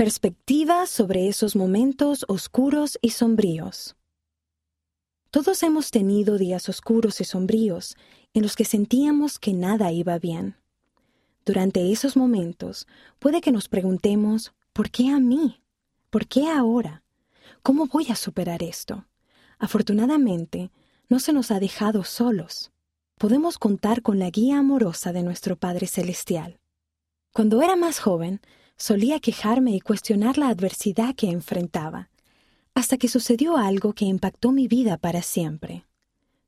Perspectiva sobre esos momentos oscuros y sombríos. Todos hemos tenido días oscuros y sombríos en los que sentíamos que nada iba bien. Durante esos momentos puede que nos preguntemos, ¿por qué a mí? ¿Por qué ahora? ¿Cómo voy a superar esto? Afortunadamente, no se nos ha dejado solos. Podemos contar con la guía amorosa de nuestro Padre Celestial. Cuando era más joven, solía quejarme y cuestionar la adversidad que enfrentaba, hasta que sucedió algo que impactó mi vida para siempre.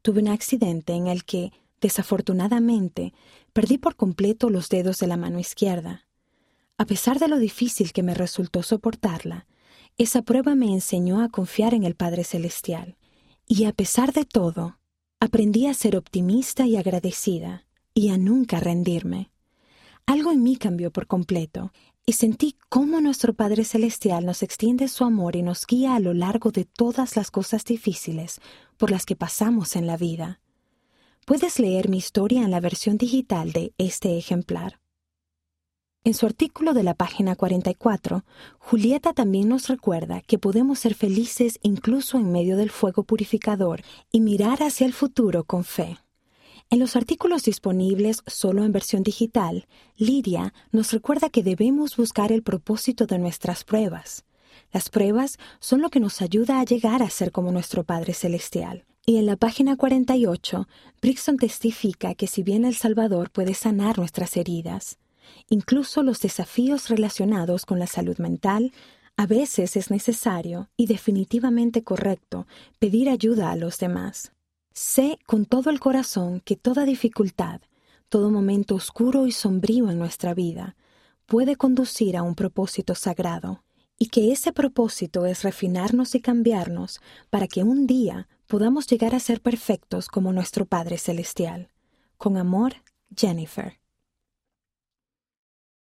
Tuve un accidente en el que, desafortunadamente, perdí por completo los dedos de la mano izquierda. A pesar de lo difícil que me resultó soportarla, esa prueba me enseñó a confiar en el Padre Celestial. Y a pesar de todo, aprendí a ser optimista y agradecida, y a nunca rendirme. Algo en mí cambió por completo, y sentí cómo nuestro Padre Celestial nos extiende su amor y nos guía a lo largo de todas las cosas difíciles por las que pasamos en la vida. Puedes leer mi historia en la versión digital de este ejemplar. En su artículo de la página 44, Julieta también nos recuerda que podemos ser felices incluso en medio del fuego purificador y mirar hacia el futuro con fe. En los artículos disponibles solo en versión digital, Lidia nos recuerda que debemos buscar el propósito de nuestras pruebas. Las pruebas son lo que nos ayuda a llegar a ser como nuestro Padre Celestial. Y en la página 48, Brixton testifica que si bien el Salvador puede sanar nuestras heridas, incluso los desafíos relacionados con la salud mental, a veces es necesario y definitivamente correcto pedir ayuda a los demás. Sé con todo el corazón que toda dificultad, todo momento oscuro y sombrío en nuestra vida, puede conducir a un propósito sagrado, y que ese propósito es refinarnos y cambiarnos para que un día podamos llegar a ser perfectos como nuestro Padre Celestial. Con amor, Jennifer.